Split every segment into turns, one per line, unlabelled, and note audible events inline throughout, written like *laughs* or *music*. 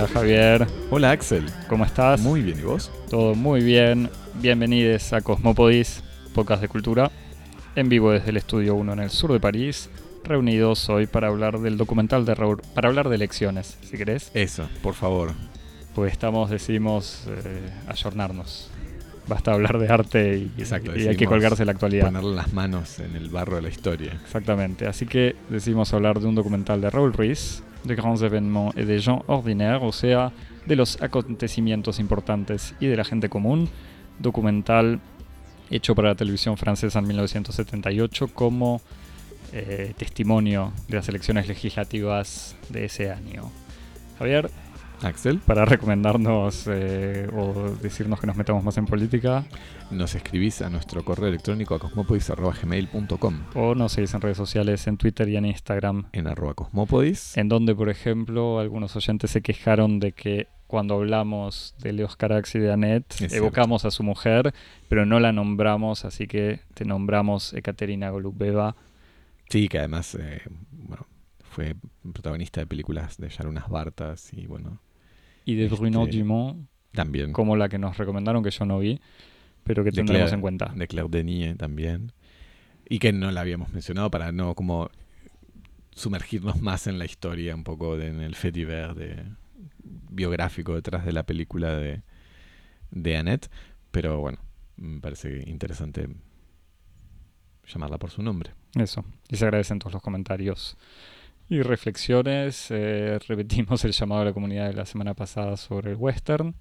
Hola Javier,
Hola Axel,
¿cómo estás?
muy bien, ¿y vos?
Todo muy bien. Bienvenidos a Cosmopodis, podcast de cultura, en vivo desde el Estudio 1 en el sur de París, reunidos hoy para hablar del documental de Raúl, para hablar de elecciones, si querés,
Eso, por favor.
pues estamos, decidimos eh, ayornarnos. Basta hablar de arte y,
Exacto,
y hay que colgarse la actualidad.
Ponerle las manos en el barro de la historia.
Exactamente, así que decidimos hablar de un documental de Raúl Ruiz, de grands événements et des gens ordinaires, o sea, de los acontecimientos importantes y de la gente común, documental hecho para la televisión francesa en 1978 como eh, testimonio de las elecciones legislativas de ese año. Javier,
Axel,
para recomendarnos eh, o decirnos que nos metamos más en política,
nos escribís a nuestro correo electrónico a cosmopodis.gmail.com
o nos seguís en redes sociales, en Twitter y en Instagram,
en arroba cosmopodis.
en donde, por ejemplo, algunos oyentes se quejaron de que cuando hablamos de Leos Carax y de Annette,
Es
evocamos a su mujer, pero no la nombramos, así que te nombramos Ekaterina Golubeva.
Sí, que además eh, bueno, fue protagonista de películas de Sharunas Bartas y bueno,
Y de Bruno
Este,
Dumont,
también
como la que nos recomendaron, que yo no vi, pero que
De
tendremos
Claire-
en cuenta.
de Claire Denis también. Y que no la habíamos mencionado para no como sumergirnos *laughs* más en la historia, un poco de- en el fait divers de, biográfico detrás de la película de, de Annette. Pero bueno, me parece interesante llamarla por su nombre.
Eso. Y se agradecen todos los comentarios y reflexiones. Eh, *laughs* repetimos el llamado a la comunidad de la semana pasada sobre el western,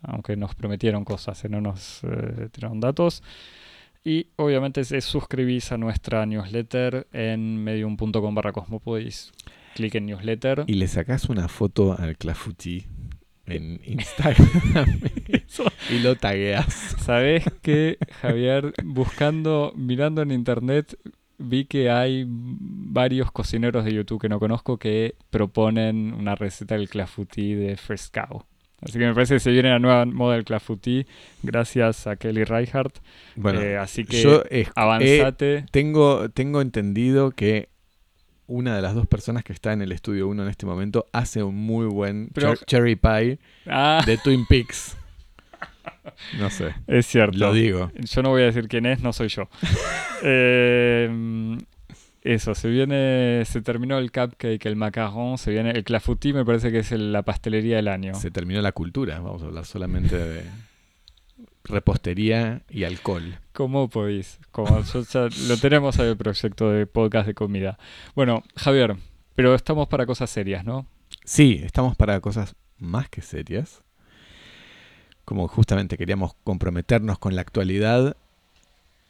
aunque nos prometieron cosas y no nos eh, tiraron datos. Y obviamente se suscribís a nuestra newsletter en medium.com barra cosmopodis. Clic en newsletter.
Y le sacás una foto al Clafouti en *laughs* Instagram y lo tagueas.
¿Sabes qué, Javier? Buscando, mirando en internet, vi que hay varios cocineros de YouTube que no conozco que proponen una receta del clafouti de Cow. Así que me parece que se viene la nueva moda del clafouti gracias a Kelly Reichardt.
Bueno,
Eh, así que
yo eh,
avanzate.
Tengo, tengo entendido que una de las dos personas que está en el estudio 1 en este momento hace un muy buen
Pero-
cher- cherry pie
Ah,
de Twin Peaks. *laughs* *laughs* No sé,
es cierto.
lo digo.
Yo no voy a decir quién es, no soy yo. *laughs* Eh, eso, se viene, se terminó el cupcake, el macarón, se viene el clafouti, me parece que es el- la pastelería del año.
Se terminó la cultura. Vamos a hablar solamente de repostería y alcohol.
¿Cómo podéis? Como yo ya lo tenemos ahí el proyecto de podcast de comida. Bueno, Javier, pero estamos para cosas serias, ¿no?
Sí, estamos para cosas más que serias. Como justamente queríamos comprometernos con la actualidad,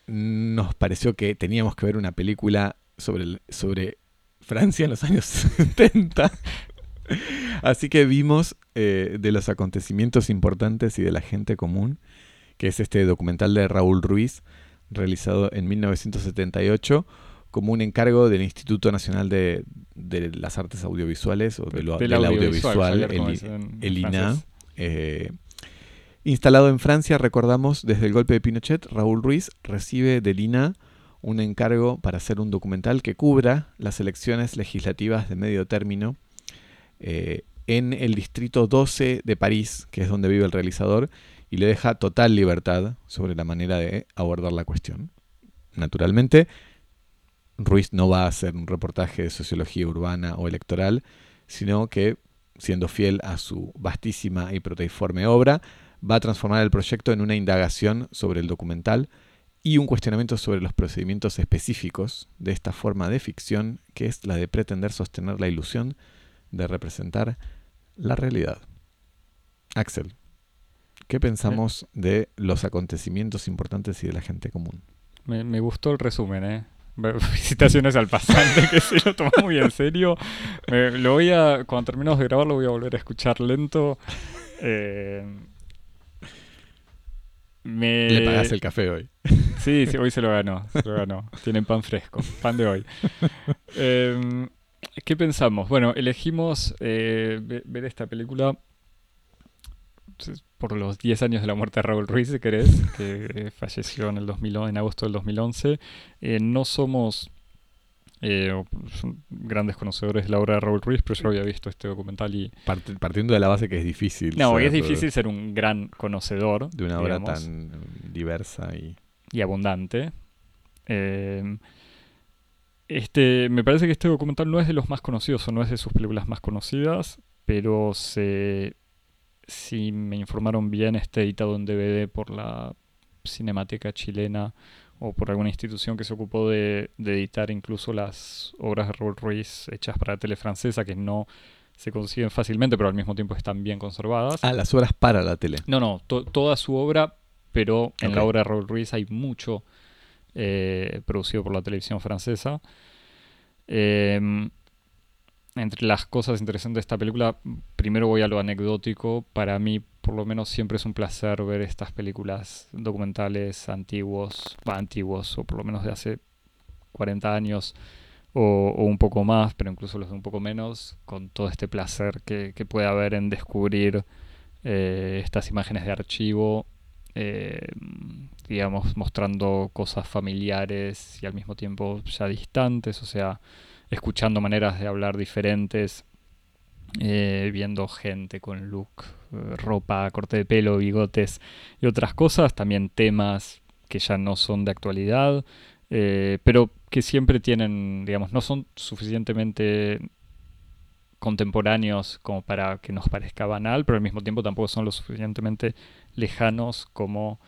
nos pareció que teníamos que ver una película sobre, el- sobre Francia en los años *laughs* 70. Así que vimos eh, de los acontecimientos importantes y de la gente común, que es este documental de Raúl Ruiz, realizado en 1978 como un encargo del Instituto Nacional de, de las Artes Audiovisuales o de lo- del, audiovisual, el, INA. eh, instalado en Francia, recordamos, desde el golpe de Pinochet, Raúl Ruiz recibe del INA un encargo para hacer un documental que cubra las elecciones legislativas de medio término eh, en el distrito 12 de París, que es donde vive el realizador, y le deja total libertad sobre la manera de abordar la cuestión. Naturalmente, Ruiz no va a hacer un reportaje de sociología urbana o electoral, sino que, siendo fiel a su vastísima y proteiforme obra, va a transformar el proyecto en una indagación sobre el documental y un cuestionamiento sobre los procedimientos específicos de esta forma de ficción, que es la de pretender sostener la ilusión de representar la realidad. Axel, ¿qué pensamos de los acontecimientos importantes y de la gente común?
Me, me gustó el resumen, ¿eh? *laughs* Felicitaciones al pasante que se lo tomó muy en serio. Me- lo voy a, cuando terminemos de grabar, lo voy a volver a escuchar lento. Eh, me...
Le pagás el café hoy. *laughs*
Sí, sí, hoy se lo ganó, se lo ganó. *laughs* Tienen pan fresco, pan de hoy. *laughs* Em, ¿Qué pensamos? Bueno, elegimos eh, ve- ver esta película por los 10 años de la muerte de Raúl Ruiz, si querés, que eh, falleció en, el 2000, en agosto del 2011. Eh, no somos Eh, son grandes conocedores de la obra de Raúl Ruiz, pero yo había visto este documental y...
Part- partiendo de la base que es difícil.
No,
ser
es difícil ser un gran conocedor
De una obra
digamos,
tan diversa y.
y abundante. Eh, este, me parece que este documental no es de los más conocidos o no es de sus películas más conocidas, pero se, si me informaron bien, está editado en DVD por la Cinemateca Chilena o por alguna institución que se ocupó de, de editar incluso las obras de Raúl Ruiz hechas para la tele francesa, que no se consiguen fácilmente, pero al mismo tiempo están bien conservadas.
Ah, las obras para la tele.
No, no, to- toda su obra, pero en la obra de Raúl Ruiz hay mucho eh, producido por la televisión francesa. Em, entre las cosas interesantes de esta película, primero voy a lo anecdótico. Para mí, por lo menos, siempre es un placer ver estas películas documentales antiguos, antiguos, o por lo menos de hace 40 años o, un poco más, pero incluso los de un poco menos, con todo este placer que, que puede haber en descubrir eh, estas imágenes de archivo, eh, digamos, mostrando cosas familiares y al mismo tiempo ya distantes, o sea, escuchando maneras de hablar diferentes, eh, viendo gente con look, eh, ropa, corte de pelo, bigotes y otras cosas, también temas que ya no son de actualidad, eh, pero que siempre tienen, digamos, no son suficientemente contemporáneos como para que nos parezca banal, pero al mismo tiempo tampoco son lo suficientemente lejanos como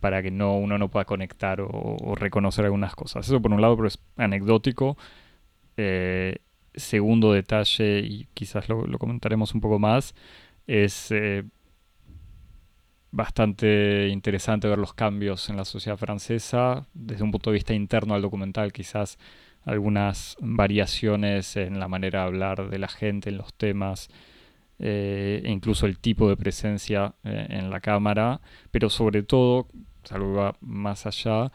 para que no uno no pueda conectar o, o reconocer algunas cosas. Eso por un lado, pero es anecdótico. Eh, segundo detalle, y quizás lo, comentaremos un poco más, es eh, bastante interesante ver los cambios en la sociedad francesa desde un punto de vista interno al documental, quizás algunas variaciones en la manera de hablar de la gente, en los temas, eh, e incluso el tipo de presencia eh, en la cámara, pero sobre todo, algo va más allá,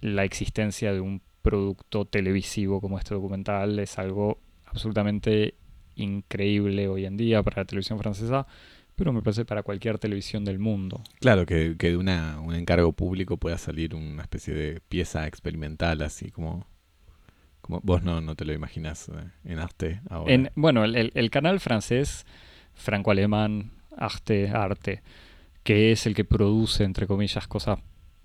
la existencia de un producto televisivo como este documental es algo absolutamente increíble hoy en día para la televisión francesa, pero me parece para cualquier televisión del mundo.
Claro, que, que de una, un encargo público pueda salir una especie de pieza experimental, así como. como vos no, no te lo imaginas eh, en Arte ahora.
En, bueno, el, el- el canal francés, franco-alemán, Arte, Arte, que es el que produce, entre comillas, cosas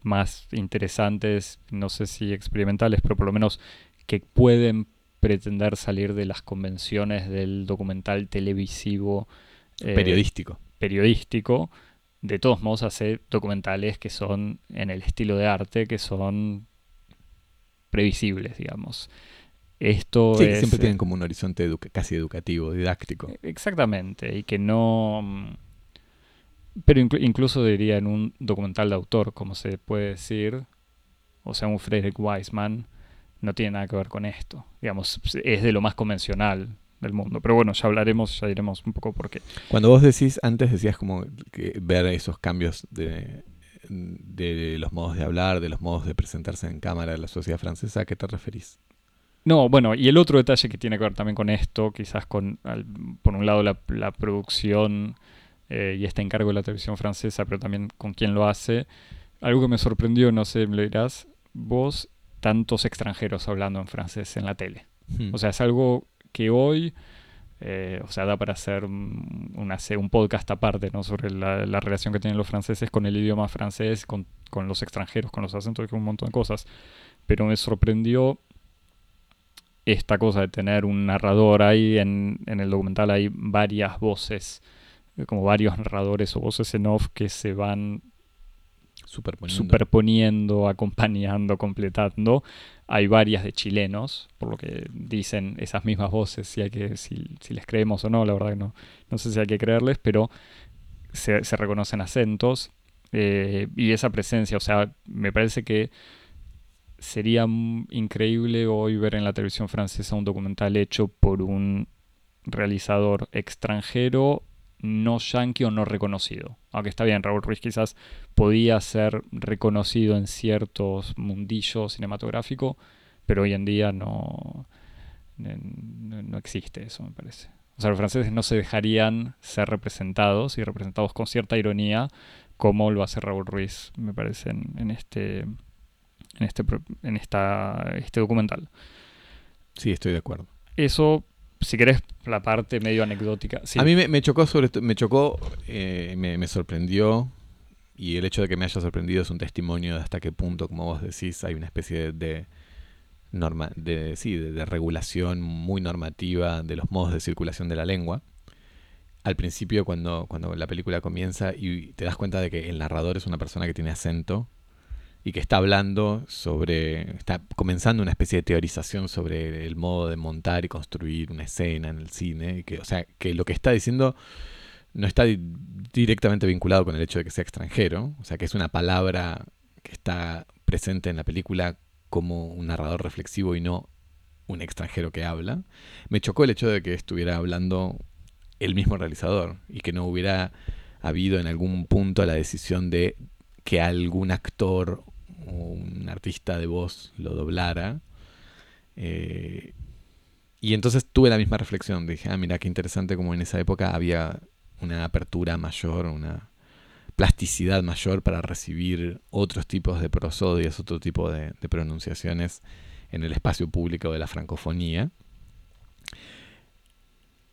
más interesantes, no sé si experimentales, pero por lo menos que pueden pretender salir de las convenciones del documental televisivo eh,
Periodístico.
periodístico, de todos modos hace documentales que son en el estilo de arte, que son previsibles, digamos. Esto
Sí,
es,
siempre
eh,
tienen como un horizonte educa- casi educativo, didáctico.
Exactamente, y que no... Pero inclu- incluso diría en un documental de autor, como se puede decir, o sea, un Frederick Wiseman, no tiene nada que ver con esto. Digamos, es de lo más convencional del mundo. Pero bueno, ya hablaremos, ya diremos un poco por qué.
Cuando vos decís, antes decías como que ver esos cambios de, de los modos de hablar, de los modos de presentarse en cámara de la sociedad francesa, ¿a qué te referís?
No, bueno, y el otro detalle que tiene que ver también con esto, quizás con, al- por un lado, la, la producción eh, y este encargo de la televisión francesa, pero también con quién lo hace. Algo que me sorprendió, no sé, me lo dirás, vos, tantos extranjeros hablando en francés en la tele.
Hmm.
O sea, es algo que hoy, eh, o sea, da para hacer un, una un podcast aparte, ¿no? Sobre la, la relación que tienen los franceses con el idioma francés, con, con los extranjeros, con los acentos con un montón de cosas. Pero me sorprendió esta cosa de tener un narrador ahí, en, en el documental hay varias voces, como varios narradores o voces en off que se van
Superponiendo.
superponiendo, *laughs* acompañando, completando. Hay varias de chilenos, por lo que dicen esas mismas voces, si, hay que, si, si les creemos o no, la verdad que no, no sé si hay que creerles, pero se, se reconocen acentos eh, y esa presencia, o sea, me parece que sería increíble hoy ver en la televisión francesa un documental hecho por un realizador extranjero no yanqui o no reconocido. Aunque está bien, Raúl Ruiz quizás podía ser reconocido en ciertos mundillos cinematográficos, pero hoy en día no, no, no existe eso, me parece. O sea, los franceses no se dejarían ser representados y representados con cierta ironía como lo hace Raúl Ruiz, me parece, en, en este en este en esta este documental.
Sí, estoy de acuerdo.
Eso, si querés, la parte medio anecdótica.
A mí me, chocó sobre me chocó, eh, me, me, sorprendió, y el hecho de que me haya sorprendido es un testimonio de hasta qué punto, como vos decís, hay una especie de, norma, de, sí, de regulación muy normativa de los modos de circulación de la lengua al principio cuando, cuando la película comienza y te das cuenta de que el narrador es una persona que tiene acento y que está hablando sobre, está comenzando una especie de teorización sobre el modo de montar y construir una escena en el cine, que, o sea, que lo que está diciendo no está directamente vinculado con el hecho de que sea extranjero, o sea, que es una palabra que está presente en la película como un narrador reflexivo y no un extranjero que habla. Me chocó el hecho de que estuviera hablando el mismo realizador y que no hubiera habido en algún punto la decisión de que algún actor un artista de voz lo doblara. Eh, y entonces tuve la misma reflexión. Dije, ah, mira qué interesante como en esa época había una apertura mayor, una plasticidad mayor para recibir otros tipos de prosodias, otro tipo de pronunciaciones en el espacio público de la francofonía.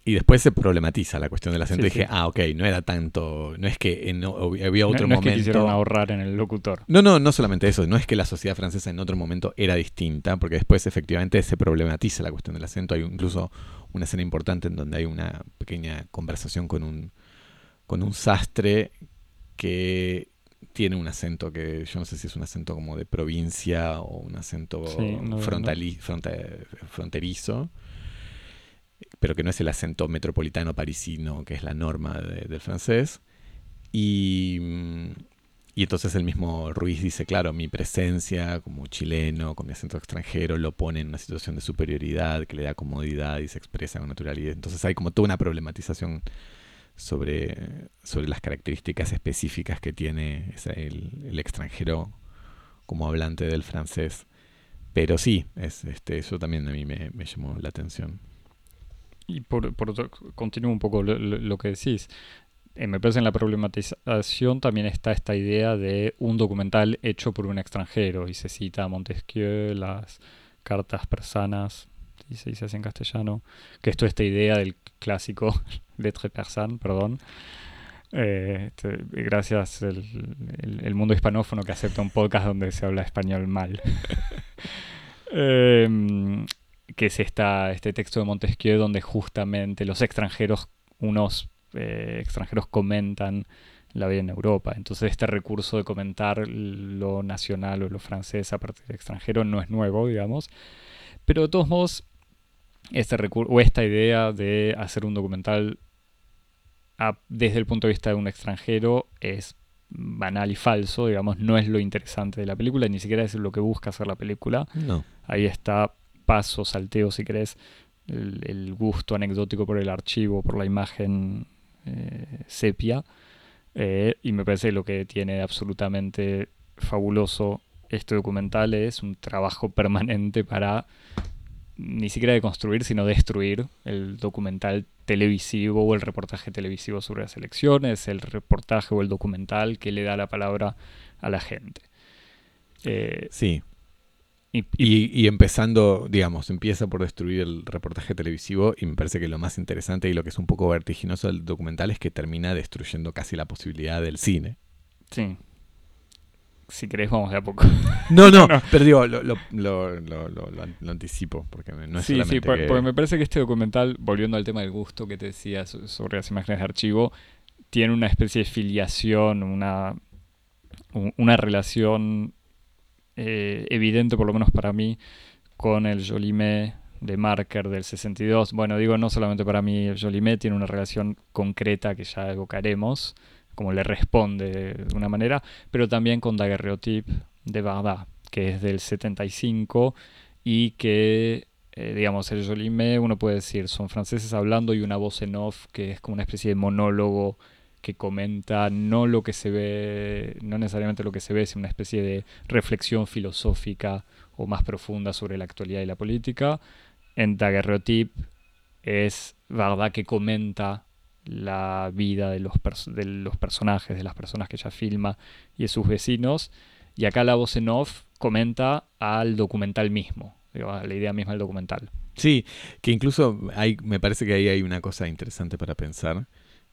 Y después se problematiza la cuestión del acento. y dije, ah, ok, no era tanto. No es que había otro
no,
momento. Es
que quisieron ahorrar en el locutor.
No, no, no solamente eso. No es que la sociedad francesa en otro momento era distinta, porque después efectivamente se problematiza la cuestión del acento. Hay incluso una escena importante en donde hay una pequeña conversación con un, con un sastre que tiene un acento que yo no sé si es un acento como de provincia o un acento fronterizo pero que no es el acento metropolitano parisino, que es la norma del francés. Y, y, entonces el mismo Ruiz dice, claro, mi presencia como chileno, con mi acento extranjero, lo pone en una situación de superioridad, que le da comodidad y se expresa con naturalidad. Entonces hay como toda una problematización sobre, sobre las características específicas que tiene el, extranjero como hablante del francés. Pero sí, es, este, eso también a mí me llamó la atención
y por, por continúo un poco lo, que decís. Eh, me parece en la problematización también está esta idea de un documental hecho por un extranjero y se cita a Montesquieu, las cartas persanas, y se dice así en castellano, que esto es esta idea del clásico *laughs* lettre persan, perdón. Eh, este, gracias el, el, mundo hispanófono que acepta un podcast donde se habla español mal. *laughs* eh, que es esta, este texto de Montesquieu donde justamente los extranjeros, unos eh, extranjeros comentan la vida en Europa. Entonces este recurso de comentar lo nacional o lo francés a partir del extranjero no es nuevo, digamos. Pero de todos modos, este recurso, o esta idea de hacer un documental desde el punto de vista de un extranjero es banal y falso, digamos, no es lo interesante de la película, ni siquiera es lo que busca hacer la película.
No.
Ahí está paso, salteo, si querés, el, gusto anecdótico por el archivo, por la imagen eh, sepia. Eh, y me parece que lo que tiene absolutamente fabuloso este documental es un trabajo *laughs* permanente para ni siquiera de construir, sino destruir el documental televisivo o el reportaje televisivo sobre las elecciones, el reportaje o el documental que le da la palabra a la gente.
Eh, sí, y, empezando, digamos, empieza por destruir el reportaje televisivo y me parece que lo más interesante y lo que es un poco vertiginoso del documental es que termina destruyendo casi la posibilidad del cine.
Sí. Si querés, vamos de a poco.
No, no, *laughs* pero digo, lo, lo, lo, lo, anticipo, porque no es
Sí, sí, porque me parece que este documental, volviendo al tema del gusto que te decía sobre las imágenes de archivo, tiene una especie de filiación, una, una relación eh, evidente, por lo menos para mí, con el Jolimé de Marker del 62. Bueno, digo, no solamente para mí, el Jolimé tiene una relación concreta que ya evocaremos, como le responde de una manera, pero también con Daguerreotype de Bardá, que es del 75 y que, eh, digamos, el Jolimé, uno puede decir, son franceses hablando y una voz en off que es como una especie de monólogo que comenta no lo que se ve, no necesariamente lo que se ve, sino una especie de reflexión filosófica o más profunda sobre la actualidad y la política. En Daguerreotype es verdad que comenta la vida de los, de los personajes, de las personas que ella filma y de sus vecinos. Y acá la voz en off comenta al documental mismo, la idea misma del documental.
Sí, que incluso hay, me parece que ahí hay una cosa interesante para pensar.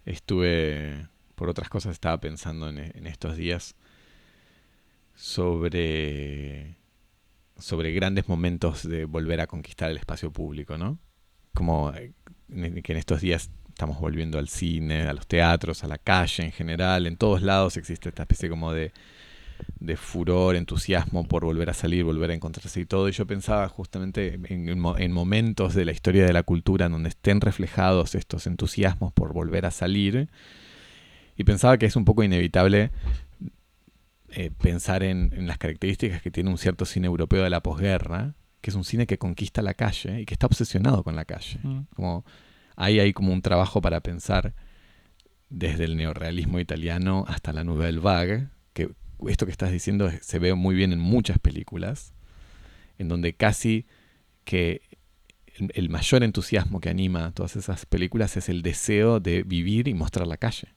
Estuve, por otras cosas, estaba pensando en, estos días sobre, sobre grandes momentos de volver a conquistar el espacio público, ¿no? Como eh, que en estos días estamos volviendo al cine, a los teatros, a la calle en general, en todos lados existe esta especie como de de furor, entusiasmo por volver a salir, volver a encontrarse y todo. Y yo pensaba justamente en, momentos de la historia de la cultura en donde estén reflejados estos entusiasmos por volver a salir. Y pensaba que es un poco inevitable eh, pensar en, las características que tiene un cierto cine europeo de la posguerra, que es un cine que conquista la calle y que está obsesionado con la calle. Mm. Como, ahí hay como un trabajo para pensar desde el neorrealismo italiano hasta la Nouvelle Vague, que esto que estás diciendo se ve muy bien en muchas películas, en donde casi que el, mayor entusiasmo que anima todas esas películas es el deseo de vivir y mostrar la calle.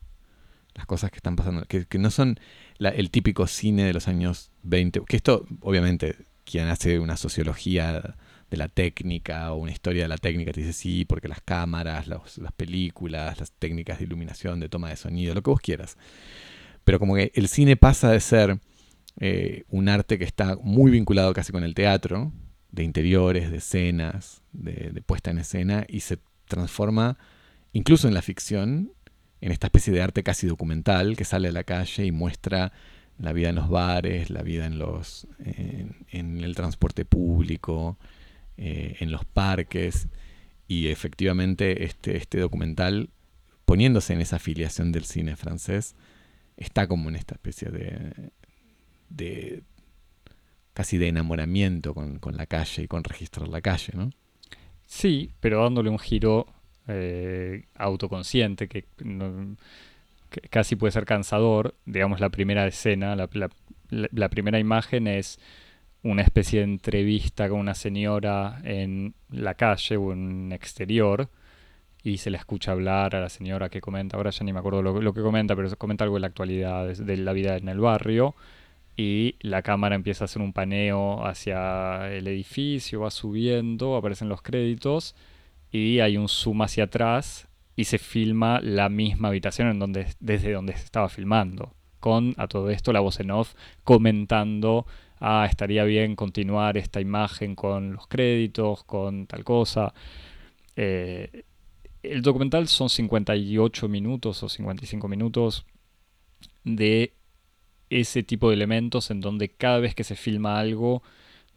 Las cosas que están pasando, que, no son el típico cine de los años 20, que esto obviamente quien hace una sociología de la técnica o una historia de la técnica te dice sí, porque las cámaras, las películas, las técnicas de iluminación, de toma de sonido, lo que vos quieras pero como que el cine pasa de ser eh, un arte que está muy vinculado casi con el teatro, de interiores, de escenas, de, puesta en escena, y se transforma incluso en la ficción, en esta especie de arte casi documental que sale a la calle y muestra la vida en los bares, la vida en, los, en, el transporte público, eh, en los parques, y efectivamente este, este documental, poniéndose en esa afiliación del cine francés, está como en esta especie de, de casi de enamoramiento con, la calle y con registrar la calle, ¿no?
Sí, pero dándole un giro eh, autoconsciente que, casi puede ser cansador. Digamos, la primera escena, la, la, primera imagen es una especie de entrevista con una señora en la calle o en un exterior y se le escucha hablar a la señora que comenta, ahora ya ni me acuerdo lo, que comenta, pero comenta algo de la actualidad, de, la vida en el barrio, y la cámara empieza a hacer un paneo hacia el edificio, va subiendo, aparecen los créditos, y hay un zoom hacia atrás y se filma la misma habitación en donde, desde donde se estaba filmando, con a todo esto la voz en off comentando ah, estaría bien continuar esta imagen con los créditos, con tal cosa. Eh, el documental son 58 minutos o 55 minutos de ese tipo de elementos en donde cada vez que se filma algo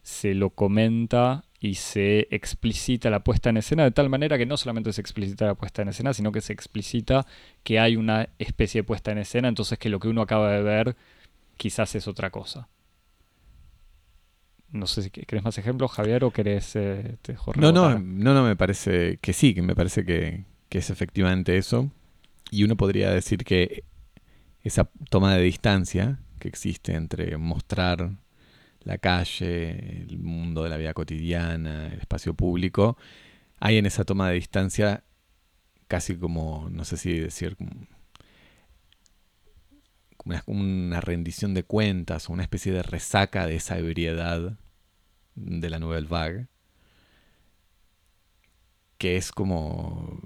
se lo comenta y se explicita la puesta en escena de tal manera que no solamente se explicita la puesta en escena, sino que se explicita que hay una especie de puesta en escena, entonces que lo que uno acaba de ver quizás es otra cosa. No sé si querés más ejemplos, Javier, o querés... Eh,
no, no, no, no, me parece que sí, que me parece que, es efectivamente eso. Y uno podría decir que esa toma de distancia que existe entre mostrar la calle, el mundo de la vida cotidiana, el espacio público, hay en esa toma de distancia casi como, no sé si decir, una, rendición de cuentas o una especie de resaca de esa ebriedad de la Nouvelle Vague, que es como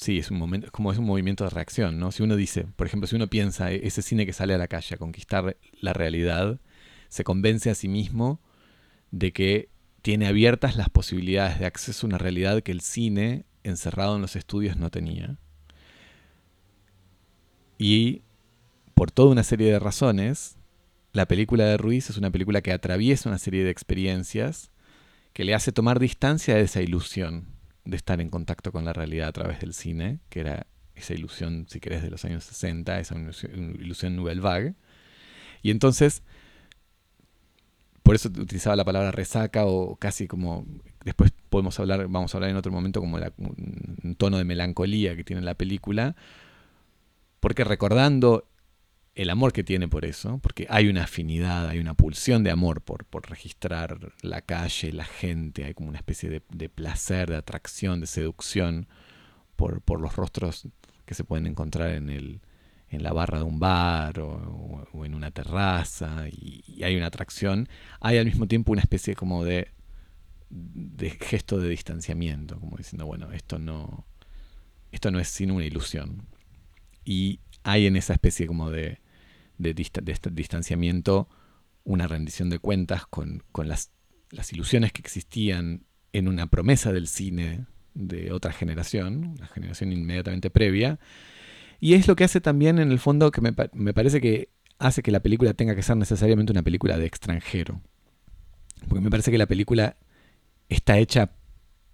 sí, es un momento, como es un movimiento de reacción, ¿no? Si uno dice, por ejemplo, si uno piensa e-, ese cine que sale a la calle a conquistar la realidad, se convence a sí mismo de que tiene abiertas las posibilidades de acceso a una realidad que el cine encerrado en los estudios no tenía. Y por toda una serie de razones, la película de Ruiz es una película que atraviesa una serie de experiencias que le hace tomar distancia de esa ilusión de estar en contacto con la realidad a través del cine, que era esa ilusión, si querés, de los años 60, esa ilusión, Nouvelle Vague. Y entonces, por eso utilizaba la palabra resaca o casi como, después podemos hablar, vamos a hablar en otro momento como un tono de melancolía que tiene la película, porque recordando el amor que tiene por eso, porque hay una afinidad, hay una pulsión de amor por, por registrar la calle, la gente, hay como una especie de, placer, de atracción, de seducción por, por, los rostros que se pueden encontrar en, el, en la barra de un bar o, en una terraza, y, hay una atracción. Hay al mismo tiempo una especie como de de gesto de distanciamiento, como diciendo, bueno, esto no, esto no es sino una ilusión. Y hay en esa especie como de, de, distanciamiento una rendición de cuentas con, las, las, ilusiones que existían en una promesa del cine de otra generación, una generación inmediatamente previa. Y es lo que hace también en el fondo que me, me parece que hace que la película tenga que ser necesariamente una película de extranjero. Porque me parece que la película está hecha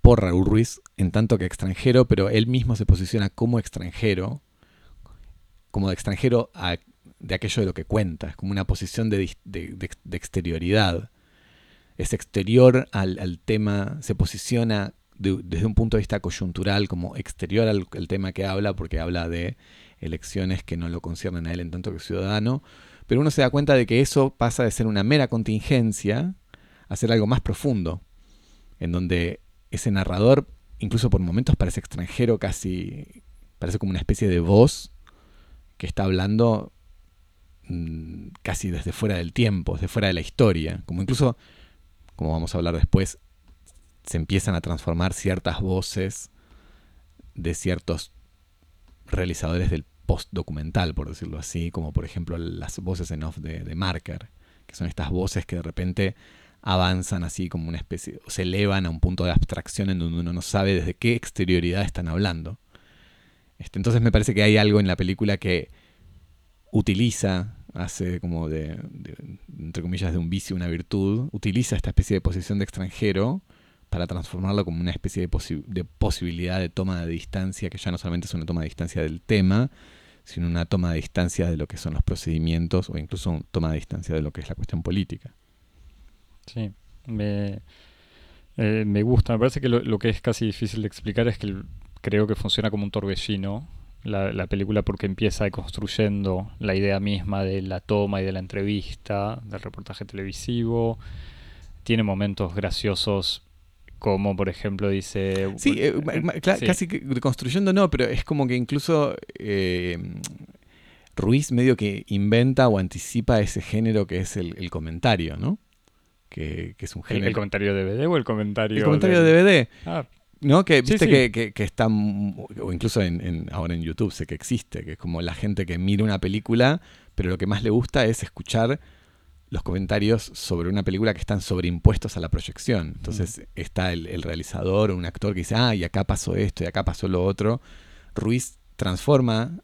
por Raúl Ruiz en tanto que extranjero, pero él mismo se posiciona como extranjero, como de extranjero de aquello de lo que cuenta, es como una posición de, exterioridad. Es exterior al, tema, se posiciona desde un punto de vista coyuntural como exterior al, tema que habla, porque habla de elecciones que no lo conciernen a él en tanto que ciudadano, pero uno se da cuenta de que eso pasa de ser una mera contingencia a ser algo más profundo, en donde ese narrador, incluso por momentos parece extranjero, casi parece como una especie de voz que está hablando mm, casi desde fuera del tiempo, desde fuera de la historia, como incluso, como vamos a hablar después, se empiezan a transformar ciertas voces de ciertos realizadores del post-documental, por decirlo así, como por ejemplo las voces en off de, de Marker, que son estas voces que de repente avanzan así como una especie, se elevan a un punto de abstracción en donde uno no sabe desde qué exterioridad están hablando. Este, entonces me parece que hay algo en la película que utiliza, hace como de, entre comillas, de un vicio una virtud, utiliza esta especie de posición de extranjero para transformarlo como una especie de, posibilidad de toma de distancia, que ya no solamente es una toma de distancia del tema, sino una toma de distancia de lo que son los procedimientos o incluso una toma de distancia de lo que es la cuestión política.
Sí, me, eh, me gusta. Me parece que lo, que es casi difícil de explicar es que creo que funciona como un torbellino la, la, película porque empieza construyendo la idea misma de la toma y de la entrevista, del reportaje televisivo. Tiene momentos graciosos como por ejemplo dice...
Sí, eh, casi construyendo no, pero es como que incluso eh, Ruiz medio que inventa o anticipa ese género que es el comentario, ¿no? que, es un género.
¿El, comentario de DVD o el comentario?
El comentario de, DVD. Ah. ¿No? Que viste Que, que, está, o incluso en, ahora en YouTube sé que existe, que es como la gente que mira una película, pero lo que más le gusta es escuchar los comentarios sobre una película que están sobreimpuestos a la proyección. Entonces está el, realizador o un actor que dice, ah, y acá pasó esto, y acá pasó lo otro. Ruiz transforma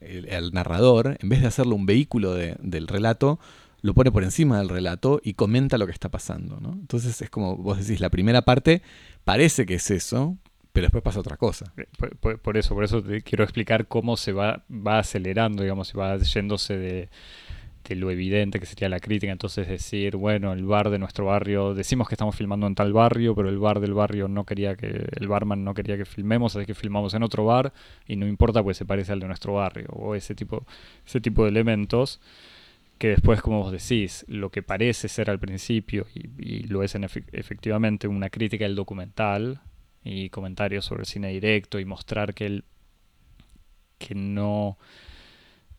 el, narrador, en vez de hacerlo un vehículo del relato, lo pone por encima del relato y comenta lo que está pasando. ¿no? Entonces es como vos decís, la primera parte parece que es eso, pero después pasa otra cosa.
Eh, por, eso, por eso te quiero explicar cómo se va, va acelerando, digamos, y va yéndose de, lo evidente que sería la crítica. Entonces decir, bueno, el bar de nuestro barrio, decimos que estamos filmando en tal barrio, pero el bar del barrio no quería que, el barman no quería que filmemos, así que filmamos en otro bar y no importa pues se parece al de nuestro barrio o ese tipo, ese tipo de elementos que después, como vos decís, lo que parece ser al principio, y, lo es en efectivamente una crítica del documental y comentarios sobre el cine directo y mostrar que el que no,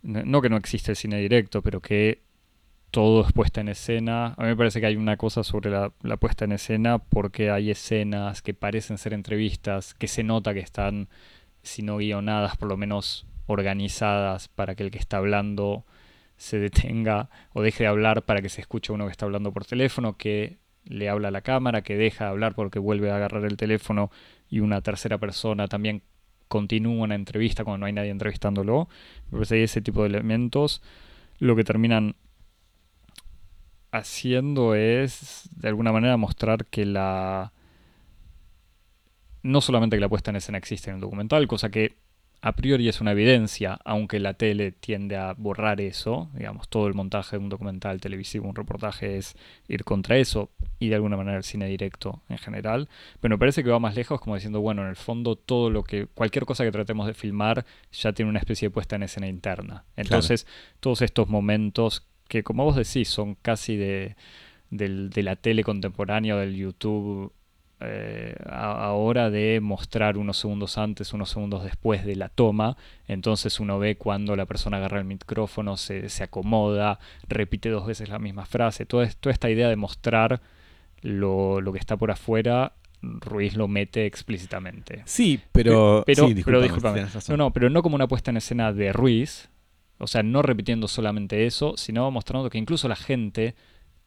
no que no existe el cine directo, pero que todo es puesta en escena. A mí me parece que hay una cosa sobre la, la, puesta en escena porque hay escenas que parecen ser entrevistas, que se nota que están, si no guionadas, por lo menos organizadas para que el que está hablando se detenga o deje de hablar para que se escuche uno que está hablando por teléfono, que le habla a la cámara, que deja de hablar porque vuelve a agarrar el teléfono y una tercera persona también continúa una entrevista cuando no hay nadie entrevistándolo. Me parece ese tipo de elementos lo que terminan haciendo es de alguna manera mostrar que la no solamente que la puesta en escena existe en el documental, cosa que a priori es una evidencia, aunque la tele tiende a borrar eso, digamos, todo el montaje de un documental televisivo, un reportaje es ir contra eso y de alguna manera el cine directo en general, pero me parece que va más lejos como diciendo, bueno, en el fondo todo lo que, cualquier cosa que tratemos de filmar ya tiene una especie de puesta en escena interna. Entonces, todos estos momentos que como vos decís son casi de, de la tele contemporánea o del YouTube eh, ahora de mostrar unos segundos antes, unos segundos después de la toma. Entonces uno ve cuando la persona agarra el micrófono, se, acomoda, repite dos veces la misma frase. Toda, toda esta idea de mostrar lo, lo que está por afuera Ruiz lo mete explícitamente.
Sí, pero.
Pero,
sí, discúlpame.
No, no, pero no como una puesta en escena de Ruiz. O sea, no repitiendo solamente eso, sino mostrando que incluso la gente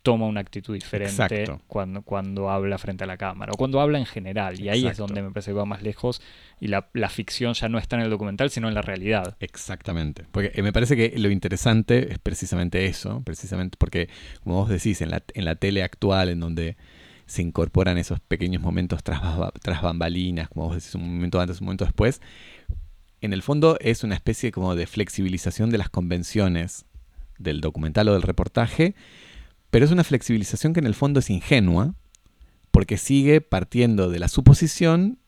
toma una actitud diferente
Exacto.
cuando, cuando habla frente a la cámara o cuando habla en general. Y ahí es donde me parece que va más lejos y la, la ficción ya no está en el documental, sino en la realidad.
Exactamente. Porque eh, me parece que lo interesante es precisamente eso, precisamente porque, como vos decís, en la, en la tele actual, en donde se incorporan esos pequeños momentos tras, tras bambalinas, como vos decís, un momento antes, un momento después, en el fondo es una especie como de flexibilización de las convenciones del documental o del reportaje, pero es una flexibilización que en el fondo es ingenua, porque sigue partiendo de la suposición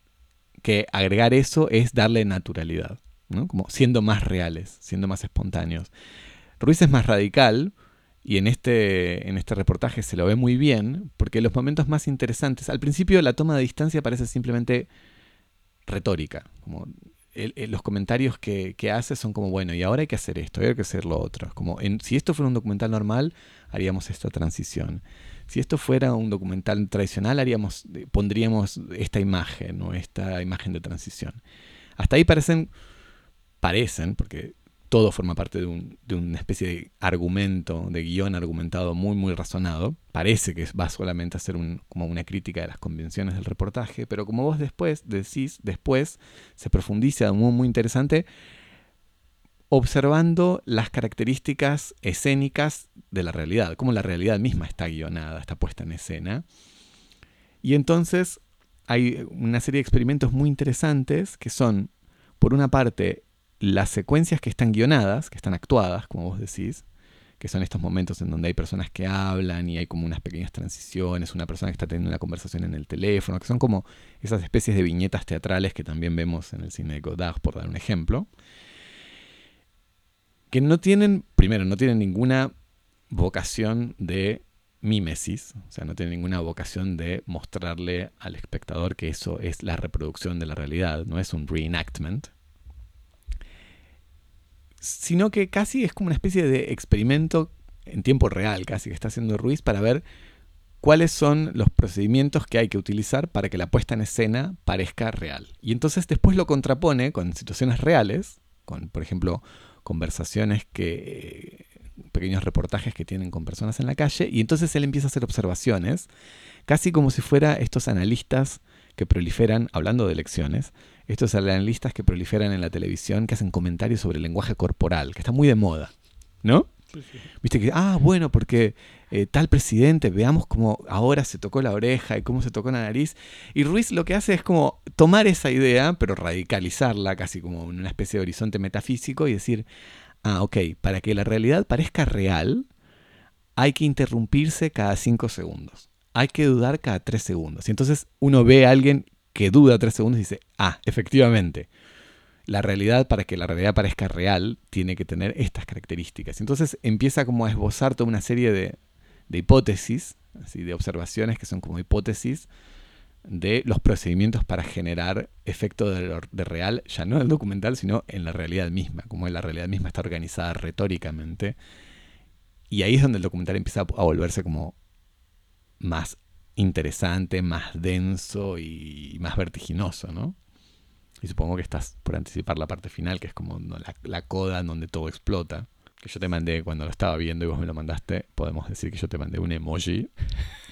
que agregar eso es darle naturalidad, ¿no? Como siendo más reales, siendo más espontáneos. Ruiz es más radical y en este, en este reportaje se lo ve muy bien, porque los momentos más interesantes, al principio la toma de distancia parece simplemente retórica, como el- los comentarios que, que hace son como, bueno, y ahora hay que hacer esto, hay que hacer lo otro. Como, si esto fuera un documental normal, haríamos esta transición. Si esto fuera un documental tradicional, haríamos, eh, pondríamos esta imagen o esta imagen de transición. Hasta ahí parecen, parecen, porque todo forma parte de, un- de una especie de argumento, de guion argumentado muy, muy razonado. Parece que va solamente a ser un- como una crítica de las convenciones del reportaje, pero como vos después decís, después se profundiza de un modo muy interesante observando las características escénicas de la realidad, cómo la realidad misma está guionada, está puesta en escena. Y entonces hay una serie de experimentos muy interesantes que son, por una parte, las secuencias que están guionadas, que están actuadas, como vos decís, que son estos momentos en donde hay personas que hablan y hay como unas pequeñas transiciones, una persona que está teniendo una conversación en el teléfono, que son como esas especies de viñetas teatrales que también vemos en el cine de Godard, por dar un ejemplo, que no tienen, primero, no tienen ninguna vocación de mímesis, o sea, no tienen ninguna vocación de mostrarle al espectador que eso es la reproducción de la realidad, no es un reenactment, sino que casi es como una especie de experimento en tiempo real, casi que está haciendo Ruiz para ver cuáles son los procedimientos que hay que utilizar para que la puesta en escena parezca real. Y entonces después lo contrapone con situaciones reales, con, por ejemplo, conversaciones que pequeños reportajes que tienen con personas en la calle y entonces él empieza a hacer observaciones, casi como si fuera estos analistas que proliferan, hablando de elecciones, estos analistas que proliferan en la televisión, que hacen comentarios sobre el lenguaje corporal, que está muy de moda, ¿no? Viste que, ah, bueno, porque eh, tal presidente, veamos cómo ahora se tocó la oreja y cómo se tocó la nariz. Y Ruiz lo que hace es como tomar esa idea, pero radicalizarla casi como en una especie de horizonte metafísico y decir, ah, ok, para que la realidad parezca real, hay que interrumpirse cada cinco segundos. Hay que dudar cada tres segundos. Y entonces uno ve a alguien que duda tres segundos y dice, ah, efectivamente, la realidad, para que la realidad parezca real, tiene que tener estas características. Entonces empieza como a esbozar toda una serie de, de hipótesis, así, de observaciones que son como hipótesis de los procedimientos para generar efecto de, real, ya no en el documental, sino en la realidad misma, como la realidad misma está organizada retóricamente. Y ahí es donde el documental empieza a volverse como más interesante, más denso y más vertiginoso, ¿no? Y supongo que estás por anticipar la parte final, que es como la coda en donde todo explota. Que yo te mandé cuando lo estaba viendo y vos me lo mandaste. Podemos decir que yo te mandé un emoji.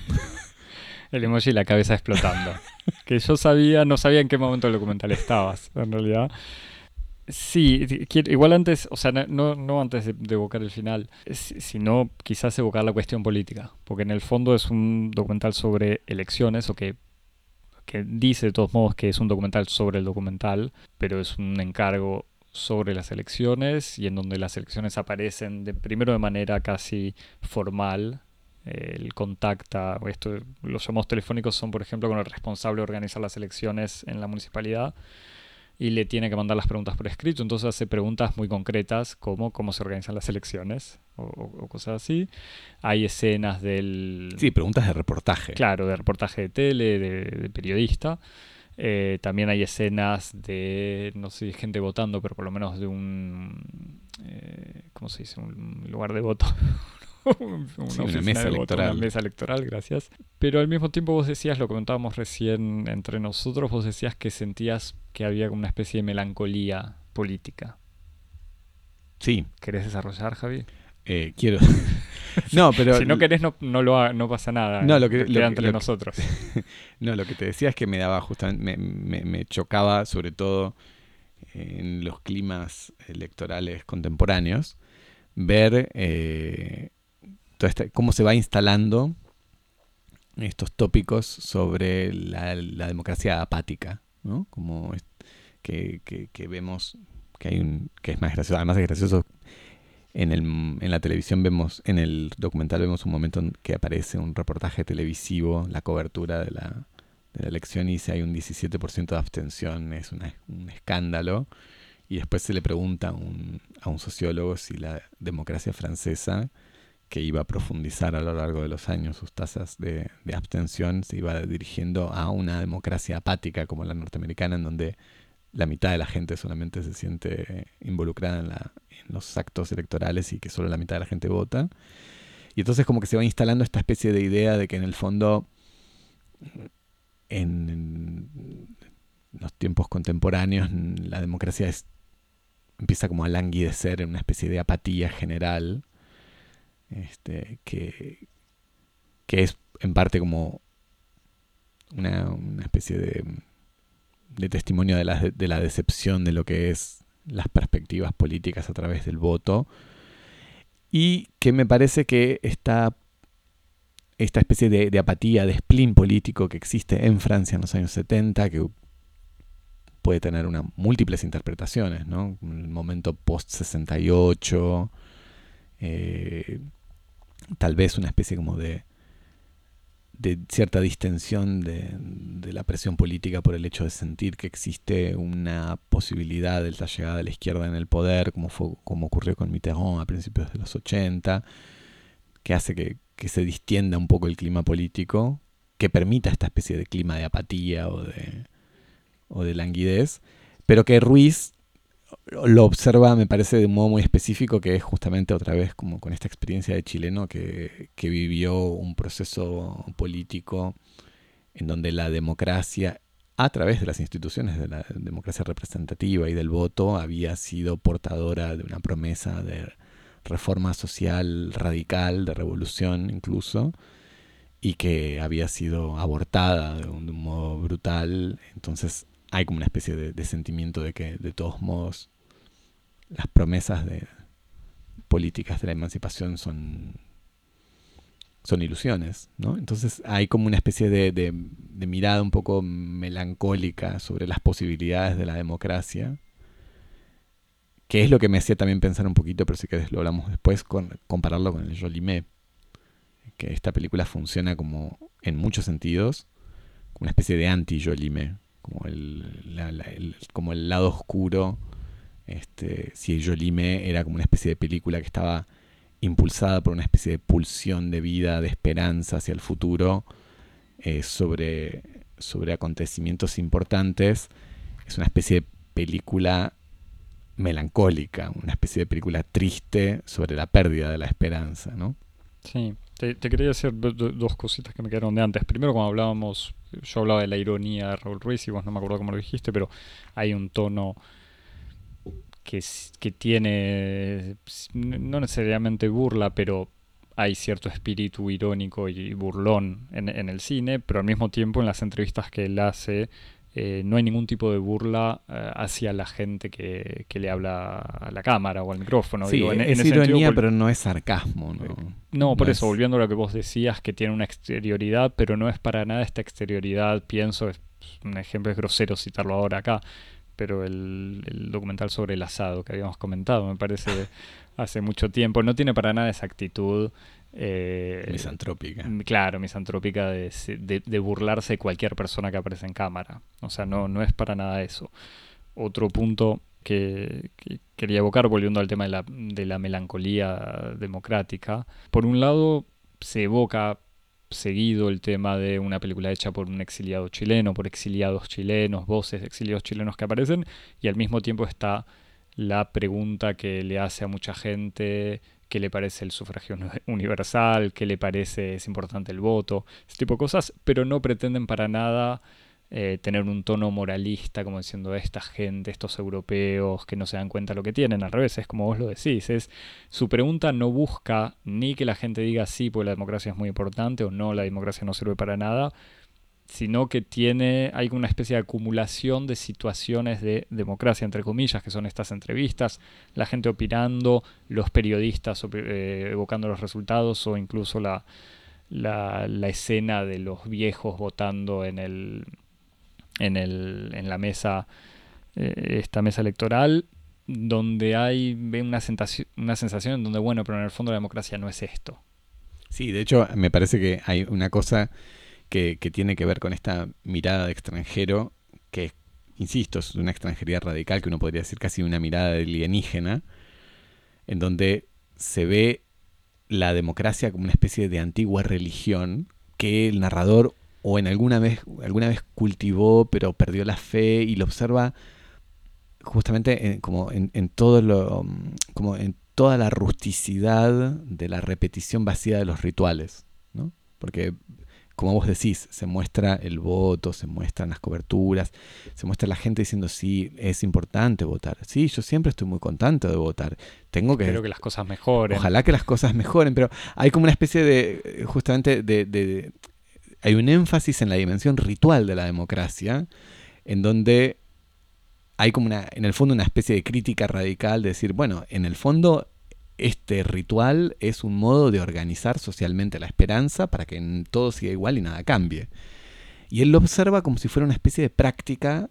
*laughs*
El emoji y la cabeza explotando. *laughs* que yo sabía, no sabía en qué momento del documental estabas, en realidad. Sí, igual antes, o sea, no- no, antes de, de evocar el final, si- sino quizás evocar la cuestión política, porque en el fondo es un documental sobre elecciones, o que, que dice de todos modos que es un documental sobre el documental, pero es un encargo sobre las elecciones y en donde las elecciones aparecen de, primero de manera casi formal, él contacta, o esto, los llamados telefónicos son, por ejemplo, con el responsable de organizar las elecciones en la municipalidad y le tiene que mandar las preguntas por escrito, entonces hace preguntas muy concretas como cómo se organizan las elecciones o, cosas así. Hay escenas del...
Sí, preguntas de reportaje.
Claro, de reportaje de tele, de, de periodista. Eh, también hay escenas de, no sé gente votando, pero por lo menos de un, eh, ¿cómo se dice? Un lugar de voto. *laughs* *laughs* una, mesa electoral. una mesa electoral, gracias. Pero al mismo tiempo vos decías, lo comentábamos recién entre nosotros, vos decías que sentías que había una especie de melancolía política.
Sí.
¿Querés desarrollar, Javi?
Eh, quiero. *laughs* no, pero.
si no querés, no, no, no pasa nada.
No, lo que.
Entre nosotros. *laughs*
no, lo que te decía es que me daba justamente. Me, chocaba, sobre todo en los climas electorales contemporáneos, ver eh, cómo se va instalando estos tópicos sobre la, democracia apática, ¿no? Como que, vemos que hay un. que es más gracioso. Además es gracioso en, la televisión vemos, en el documental vemos un momento en que aparece un reportaje televisivo, la cobertura de la, elección y dice hay un 17% de abstención, es un escándalo. Y después se le pregunta a un, a un sociólogo si la democracia francesa, que iba a profundizar a lo largo de los años sus tasas de, abstención, se iba dirigiendo a una democracia apática como la norteamericana, en donde la mitad de la gente solamente se siente involucrada en, los actos electorales y que solo la mitad de la gente vota. Y entonces como que se va instalando esta especie de idea de que en el fondo en, los tiempos contemporáneos la democracia empieza como a languidecer en una especie de apatía general este, que, que es en parte como una, una especie de de testimonio de la, de la decepción de lo que es las perspectivas políticas a través del voto y que me parece que esta, esta especie de, apatía, de spleen político que existe en Francia en los años 70, que puede tener una, múltiples interpretaciones, ¿no? El momento post-68, eh, tal vez una especie como de de cierta distensión de, la presión política por el hecho de sentir que existe una posibilidad de la llegada de la izquierda en el poder, como, fue, como ocurrió con Mitterrand a principios de los 80, que hace que, se distienda un poco el clima político, que permita esta especie de clima de apatía o de, o de languidez, pero que Ruiz lo observa, me parece, de un modo muy específico, que es justamente otra vez como con esta experiencia de chileno que, vivió un proceso político en donde la democracia, a través de las instituciones de la democracia representativa y del voto, había sido portadora de una promesa de reforma social radical, de revolución incluso, y que había sido abortada de un, modo brutal. Entonces hay como una especie de, sentimiento de que de todos modos las promesas de políticas de la emancipación son, son ilusiones, ¿no? Entonces hay como una especie de, mirada un poco melancólica sobre las posibilidades de la democracia, que es lo que me hacía también pensar un poquito, pero si querés lo hablamos después, compararlo con el Jolimé, que esta película funciona como, en muchos sentidos, como una especie de anti-Jolimé, como el, como el lado oscuro este, si Jolime era como una especie de película que estaba impulsada por una especie de pulsión de vida, de esperanza hacia el futuro, eh, sobre, sobre acontecimientos importantes, es una especie de película melancólica, una especie de película triste sobre la pérdida de la esperanza, ¿no?
Sí, te, quería decir dos cositas que me quedaron de antes. Primero, cuando hablábamos, yo hablaba de la ironía de Raúl Ruiz y vos no me acuerdo cómo lo dijiste, pero hay un tono que, que tiene, no necesariamente burla, pero hay cierto espíritu irónico y burlón en, en, el cine, pero al mismo tiempo en las entrevistas que él hace eh, no hay ningún tipo de burla eh, hacia la gente que, que, le habla a la cámara o al micrófono.
Sí, es ironía, pero no es sarcasmo. No,
no por eso, volviendo a lo que vos decías, que tiene una exterioridad, pero no es para nada esta exterioridad, pienso, es un ejemplo es grosero citarlo ahora acá, pero el, documental sobre el asado que habíamos comentado, me parece, hace mucho tiempo, no tiene para nada esa actitud.
Eh, misantrópica.
Claro, misantrópica de, de, burlarse de cualquier persona que aparece en cámara. O sea, no, no es para nada eso. Otro punto que, que, quería evocar, volviendo al tema de la, de la melancolía democrática. Por un lado, se evoca seguido el tema de una película hecha por un exiliado chileno, por exiliados chilenos, voces de exiliados chilenos que aparecen, y al mismo tiempo está la pregunta que le hace a mucha gente qué le parece el sufragio *laughs* universal, qué le parece es importante el voto, ese tipo de cosas, pero no pretenden para nada eh, tener un tono moralista, como diciendo esta gente, estos europeos que no se dan cuenta lo que tienen. Al revés, es como vos lo decís. Es, su pregunta no busca ni que la gente diga sí, porque la democracia es muy importante, o no, la democracia no sirve para nada, sino que tiene, hay una especie de acumulación de situaciones de democracia, entre comillas, que son estas entrevistas, la gente opinando, los periodistas eh, evocando los resultados o incluso la, la, escena de los viejos votando en el, en, el, en la mesa, eh, esta mesa electoral, donde hay una una sensación en donde, bueno, pero en el fondo la democracia no es esto.
Sí, de hecho, me parece que hay una cosa que, tiene que ver con esta mirada de extranjero, que, insisto, es una extranjería radical, que uno podría decir casi una mirada alienígena, en donde se ve la democracia como una especie de antigua religión que el narrador o en alguna vez, alguna vez cultivó, pero perdió la fe y lo observa justamente en, todo lo, como en toda la rusticidad de la repetición vacía de los rituales, ¿no? Porque como vos decís, se muestra el voto, se muestran las coberturas, se muestra la gente diciendo sí, es importante votar. Sí, yo siempre estoy muy contento de votar. Tengo que...
Espero que las cosas mejoren.
Ojalá que las cosas mejoren, pero hay como una especie de, justamente, de hay un énfasis en la dimensión ritual de la democracia, en donde hay como una, en el fondo una especie de crítica radical de decir, bueno, en el fondo este ritual es un modo de organizar socialmente la esperanza para que todo siga igual y nada cambie. Y él lo observa como si fuera una especie de práctica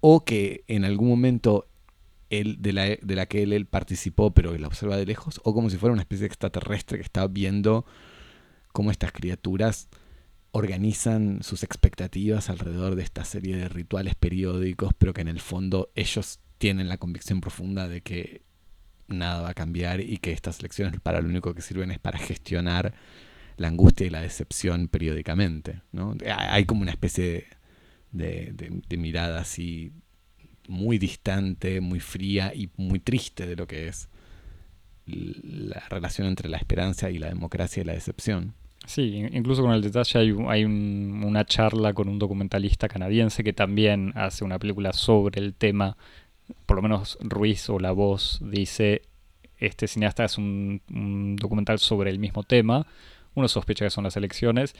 o que en algún momento él, de, la, de la que él, él, participó pero la observa de lejos, o como si fuera una especie de extraterrestre que está viendo cómo estas criaturas organizan sus expectativas alrededor de esta serie de rituales periódicos, pero que en el fondo ellos tienen la convicción profunda de que nada va a cambiar y que estas elecciones para lo único que sirven es para gestionar la angustia y la decepción periódicamente. ¿no? Hay como una especie de, mirada así muy distante, muy fría y muy triste de lo que es la relación entre la esperanza y la democracia y la decepción.
Sí, incluso con el detalle hay, hay una charla con un documentalista canadiense que también hace una película sobre el tema, por lo menos Ruiz o La Voz dice, este cineasta es un, un documental sobre el mismo tema, uno sospecha que son las elecciones,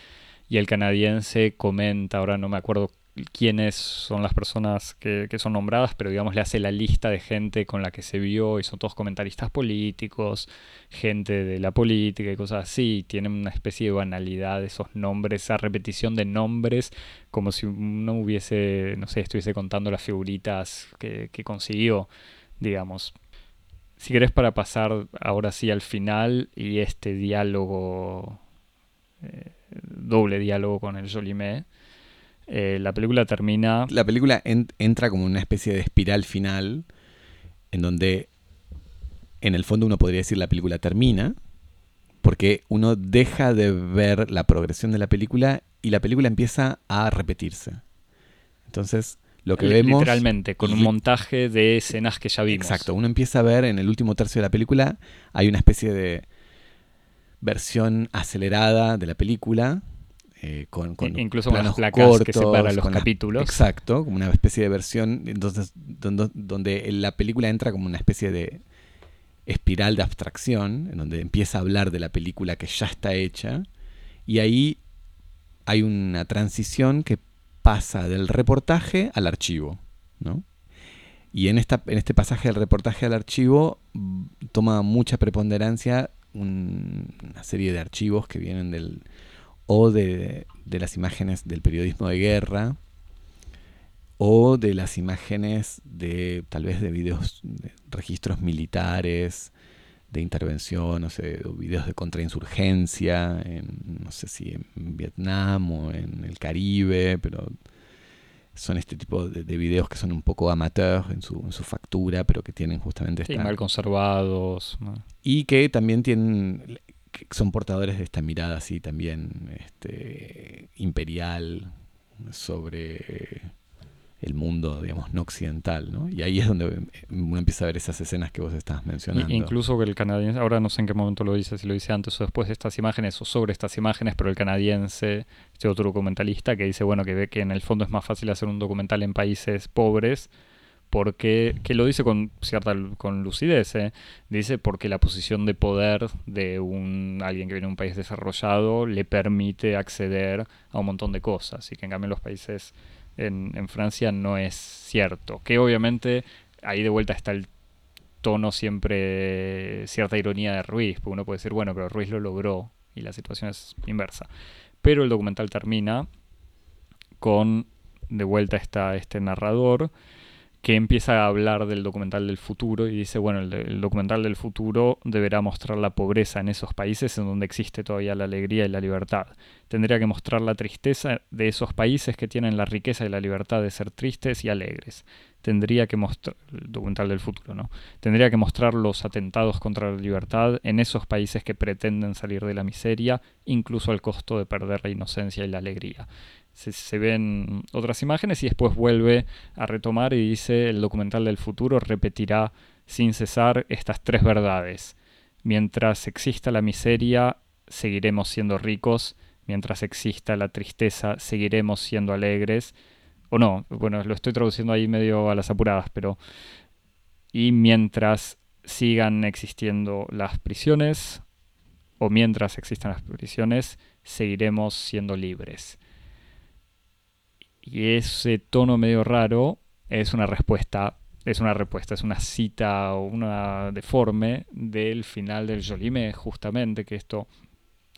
y el canadiense comenta, ahora no me acuerdo quiénes son las personas que, son nombradas, pero digamos le hace la lista de gente con la que se vio y son todos comentaristas políticos, gente de la política y cosas así. Tienen una especie de banalidad esos nombres, esa repetición de nombres, como si uno hubiese, no sé, estuviese contando las figuritas que, consiguió, digamos. Si querés para pasar ahora sí al final y este diálogo, eh, doble diálogo con el Jolimé, eh, la película termina.
La película entra como una especie de espiral final, en donde en el fondo uno podría decir la película termina, porque uno deja de ver la progresión de la película y la película empieza a repetirse. Entonces, lo que vemos.
Literalmente, con un montaje de escenas que ya vimos.
Exacto, uno empieza a ver en el último tercio de la película, hay una especie de versión acelerada de la película, eh, con,
incluso con las placas que separan los capítulos.
exacto, como una especie de versión entonces, donde, la película entra como una especie de espiral de abstracción, en donde empieza a hablar de la película que ya está hecha, y ahí hay una transición que pasa del reportaje al archivo, Y en, esta, en este pasaje del reportaje al archivo mm, toma mucha preponderancia una serie de archivos que vienen del, o de, las imágenes del periodismo de guerra o de las imágenes de tal vez de videos, de registros militares, de intervención, no sé, o videos de contrainsurgencia, en, no sé si en Vietnam o en el Caribe, pero son este tipo de, videos que son un poco amateurs en su, en su factura, pero que tienen justamente...
Sí, mal conservados.
Y que también tienen son portadores de esta mirada así también este, imperial sobre el mundo, digamos, no occidental, ¿no? Y ahí es donde uno empieza a ver esas escenas que vos estabas mencionando.
incluso que el canadiense, ahora no sé en qué momento lo dice, si lo dice antes o después de estas imágenes o sobre estas imágenes, pero el canadiense, este otro documentalista, que dice, bueno, que ve que en el fondo es más fácil hacer un documental en países pobres, porque, que lo dice con cierta lucidez, ¿eh? dice porque la posición de poder de un alguien que viene de un país desarrollado le permite acceder a un montón de cosas, y que en cambio en los países en, Francia no es cierto. Que obviamente ahí de vuelta está el tono siempre, cierta ironía de Ruiz, porque uno puede decir, bueno, pero Ruiz lo logró y la situación es inversa. Pero el documental termina con, de vuelta está este narrador que empieza a hablar del documental del futuro y dice, bueno, el, documental del futuro deberá mostrar la pobreza en esos países en donde existe todavía la alegría y la libertad. Tendría que mostrar la tristeza de esos países que tienen la riqueza y la libertad de ser tristes y alegres. Tendría que mostrar, el documental del futuro, ¿no? Tendría que mostrar los atentados contra la libertad en esos países que pretenden salir de la miseria, incluso al costo de perder la inocencia y la alegría se, ven otras imágenes y después vuelve a retomar y dice el documental del futuro repetirá sin cesar estas tres verdades. Mientras exista la miseria, seguiremos siendo ricos. Mientras exista la tristeza, seguiremos siendo alegres. O no, bueno, lo estoy traduciendo ahí medio a las apuradas, pero... Y mientras sigan existiendo las prisiones, o mientras existan las prisiones, seguiremos siendo libres. Y ese tono medio raro es una respuesta, es una respuesta, es una cita o una deforme del final del Jolime, justamente, que esto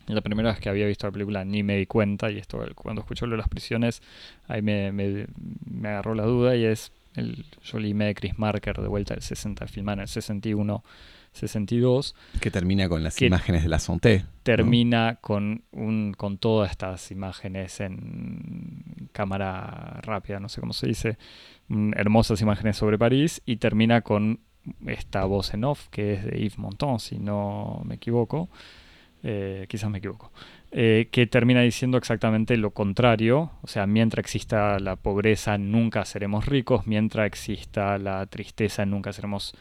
la primera vez que había visto la película ni me di cuenta, y esto cuando escucho lo de las prisiones, ahí me, me, me agarró la duda, y es el Jolime de Chris Marker de vuelta del 60, filmado en el 61 62.
Que termina con las imágenes de la Santé.
Termina con, un, con todas estas imágenes en cámara rápida, no sé cómo se dice, hermosas imágenes sobre París, y termina con esta voz en off que es de Yves Montand, si no me equivoco. Eh, quizás me equivoco. Eh, que termina diciendo exactamente lo contrario, o sea, mientras exista la pobreza nunca seremos ricos, mientras exista la tristeza nunca seremos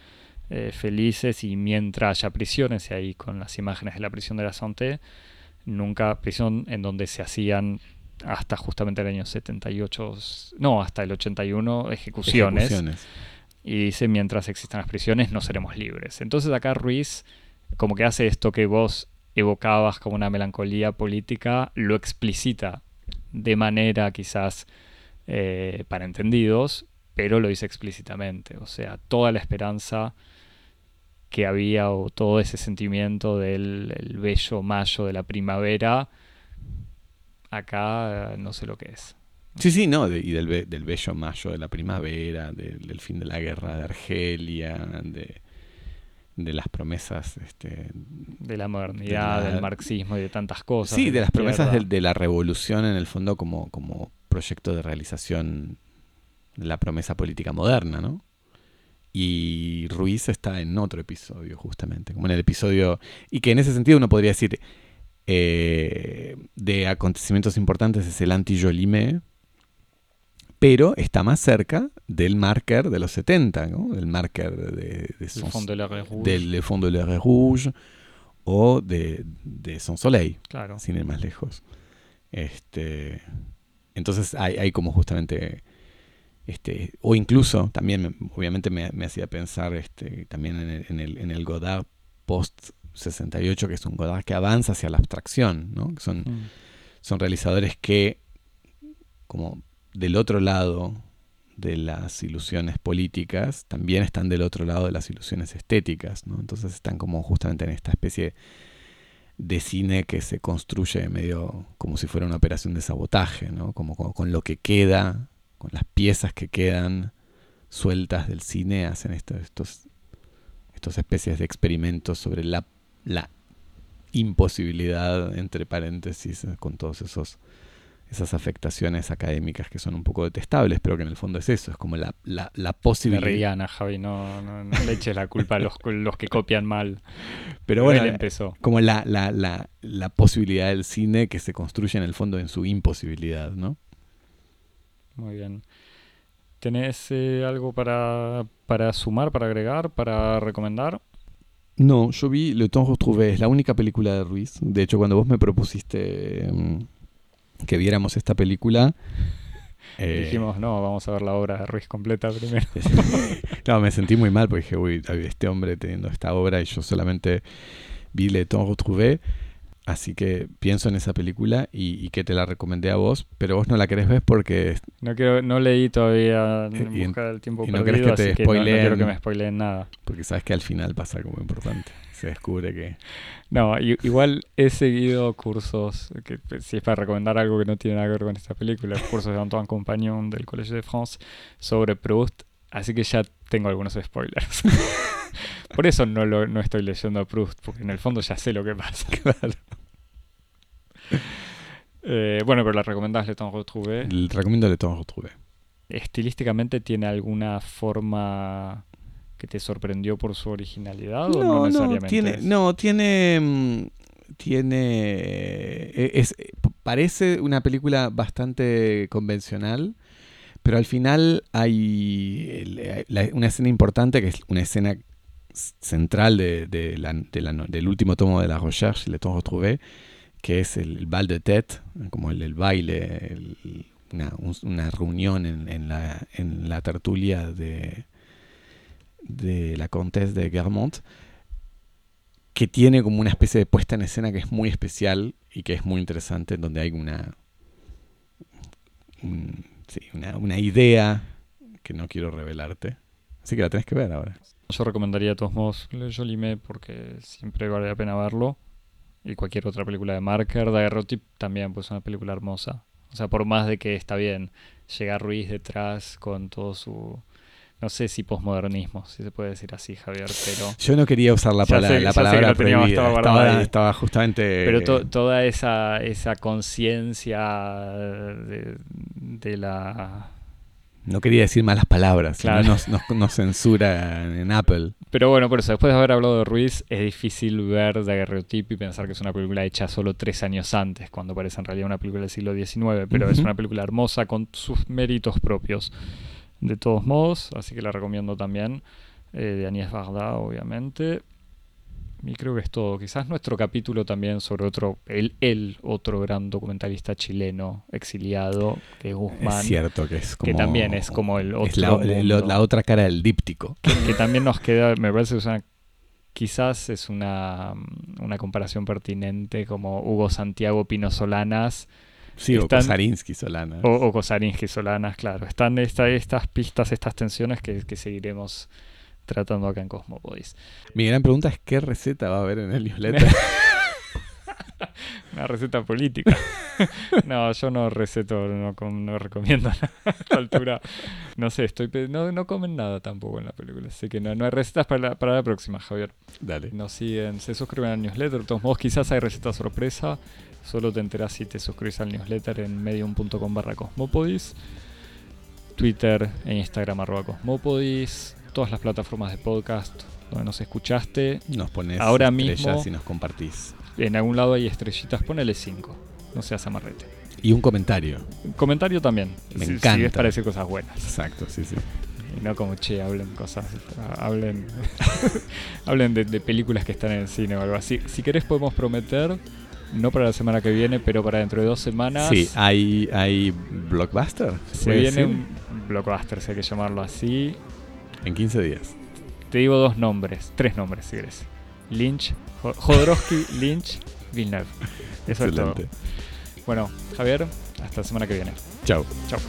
eh, felices y mientras haya prisiones, y ahí con las imágenes de la prisión de la Santé, nunca prisión en donde se hacían hasta justamente el año 78, no, hasta el 81 ejecuciones. ejecuciones. Y dice, mientras existan las prisiones no seremos libres. Entonces acá Ruiz como que hace esto que vos evocabas como una melancolía política, lo explicita de manera quizás eh, para entendidos, pero lo dice explícitamente. O sea, toda la esperanza que había o todo ese sentimiento del bello mayo de la primavera, acá eh, no sé lo que es.
Sí, sí, no, y del, bello mayo de la primavera, del fin de la guerra de Argelia, de, de las promesas este,
de la modernidad, del marxismo y de tantas cosas.
Sí, de, las promesas de, de, la revolución en el fondo como, como proyecto de realización de la promesa política moderna, ¿no? Y Ruiz está en otro episodio, justamente, como en el episodio, y que en ese sentido uno podría decir, eh, de acontecimientos importantes es el anti-Jolimé, pero está más cerca del marker de los 70, ¿no? del marker de, de
Fond de
del Fond de la Rouge o de, de Son Soleil,
claro.
sin ir más lejos. Este, entonces hay, hay como justamente este, o incluso también obviamente me, hacía pensar este, también en el, en, el, Godard post 68, que es un Godard que avanza hacia la abstracción, ¿no? son, mm. son realizadores que, como del otro lado de las ilusiones políticas, también están del otro lado de las ilusiones estéticas, ¿no? entonces están como justamente en esta especie de cine que se construye medio como si fuera una operación de sabotaje, ¿no? como con lo que queda con las piezas que quedan sueltas del cine, hacen estos, estos, estos especies de experimentos sobre la, la imposibilidad, entre paréntesis, con todos esos esas afectaciones académicas que son un poco detestables, pero que en el fondo es eso, es como la, la, la posibilidad.
Javi, no, no, le eches la culpa a los, los que copian mal.
Pero bueno, empezó. como la posibilidad del cine que se construye en el fondo en su imposibilidad, ¿no?
Muy bien. ¿tenés eh, algo para, para sumar, para agregar, para recomendar?
No, yo vi Le Temps Retrouvé, es la única película de Ruiz. De hecho, cuando vos me propusiste mm, que viéramos esta película, *laughs* eh,
Dijimos, no, vamos a ver la obra de Ruiz completa primero. *laughs*
no, me sentí muy mal porque dije, uy, este hombre teniendo esta obra y yo solamente vi Le Temps Retrouvé. Así que pienso en esa película y, que te la recomendé a vos, pero vos no la querés ver porque...
No quiero, no leí todavía en
y,
busca del tiempo
y
perdido,
no querés que te
así
spoileen,
que no, no quiero que me spoileen nada.
Porque sabes que al final pasa algo muy importante. Se descubre que...
No, igual he seguido cursos, que si es para recomendar algo que no tiene nada que ver con esta película, cursos de Antoine Compagnon del Collège de France sobre Proust, así que ya tengo algunos spoilers. *laughs* Por eso no, lo, no estoy leyendo a Proust, porque en el fondo ya sé lo que pasa. *laughs*
Claro.
Eh, bueno, pero la recomendás Le Temps Retrouvé.
Le recomiendo Le Temps Retrouvé.
¿Estilísticamente tiene alguna forma que te sorprendió por su originalidad o no, necesariamente?
tiene,
es?
no, tiene, mm, tiene, eh, es, eh, parece una película bastante convencional, pero al final hay una escena importante que es una escena central de, de la- la del último tomo de la Recherche, Le Temps Retrouvé, que es el, bal de tête, como el, baile, el- una, un- una reunión en, en la, en la tertulia de, de la Comtesse de Guermont, que tiene como una especie de puesta en escena que es muy especial y que es muy interesante, donde hay una, un- sí, una, una idea que no quiero revelarte. Así que la tenés que ver ahora.
Yo recomendaría de todos modos Jolimé porque siempre vale la pena verlo. Y cualquier otra película de Marker. Daguerreotip también, pues es una película hermosa. O sea, por más de que está bien, llega Ruiz detrás con todo su... No sé si posmodernismo, si se puede decir así, Javier, pero...
Yo no quería usar la,
Ya
pala-
sé-
la palabra prohibida.
estaba
justamente...
Pero to- toda esa, esa conciencia de, de la...
no quería decir malas palabras,
Claro.
nos, nos, nos censura en Apple.
Pero bueno, por eso, después de haber hablado de Ruiz, es difícil ver Daguerreotip y pensar que es una película hecha solo tres años antes, cuando parece en realidad una película del siglo XIX, pero es una película hermosa con sus méritos propios. De todos modos, así que la recomiendo también. eh, de Agnès Varda, obviamente. Y creo que es todo. Quizás nuestro capítulo también sobre otro, el, el otro gran documentalista chileno exiliado, que es Guzmán.
Es cierto que es como...
que también es como el
es
otro
la, lo-
mundo.
la otra cara del díptico.
que también nos queda, me parece que es una, quizás es una, una comparación pertinente como Hugo Santiago Pino Solanas
Sí, o
Están-
Kosarinsky Solana.
o, o Kosarinsky Solanas, claro. Están esta, estas pistas, estas tensiones que, que seguiremos tratando acá en Cosmopodis.
Mi gran pregunta es qué receta va a haber en el newsletter. *laughs*
Una receta política. *laughs* no, yo no receto, no, com- no recomiendo *laughs* nada a esta altura. No sé, estoy no, no comen nada tampoco en la película. Así que no, no hay recetas para la, para la próxima, Javier.
Dale.
Nos siguen, se suscriben al newsletter. De todos modos, quizás hay receta sorpresa. Solo te enterás si te suscribes al newsletter en medium.com barra cosmopodis. Twitter e Instagram arroba cosmopodis. Todas las plataformas de podcast donde nos escuchaste.
Nos pones
Ahora
estrellas
mismo-
y nos compartís.
En algún lado hay estrellitas, ponele 5. No seas amarrete.
Y un comentario.
Comentario también.
Me
si, Si
encanta.
es para decir cosas buenas.
Exacto, sí, sí.
Y no como, che, hablen cosas. Hablen, *laughs* hablen de, de películas que están en el cine o algo así. Si querés, podemos prometer, no para la semana que viene, pero para dentro de dos semanas.
Sí, hay, hay blockbuster.
Se viene
decir,
un blockbuster, si hay que llamarlo así.
En 15 días.
Te digo dos nombres, tres nombres si querés. Lynch, Jo- Jodorowsky, *laughs* Lynch, Villeneuve. Eso es todo.
Excelente.
Bueno, Javier, hasta la semana que viene.
Chao.
Chao.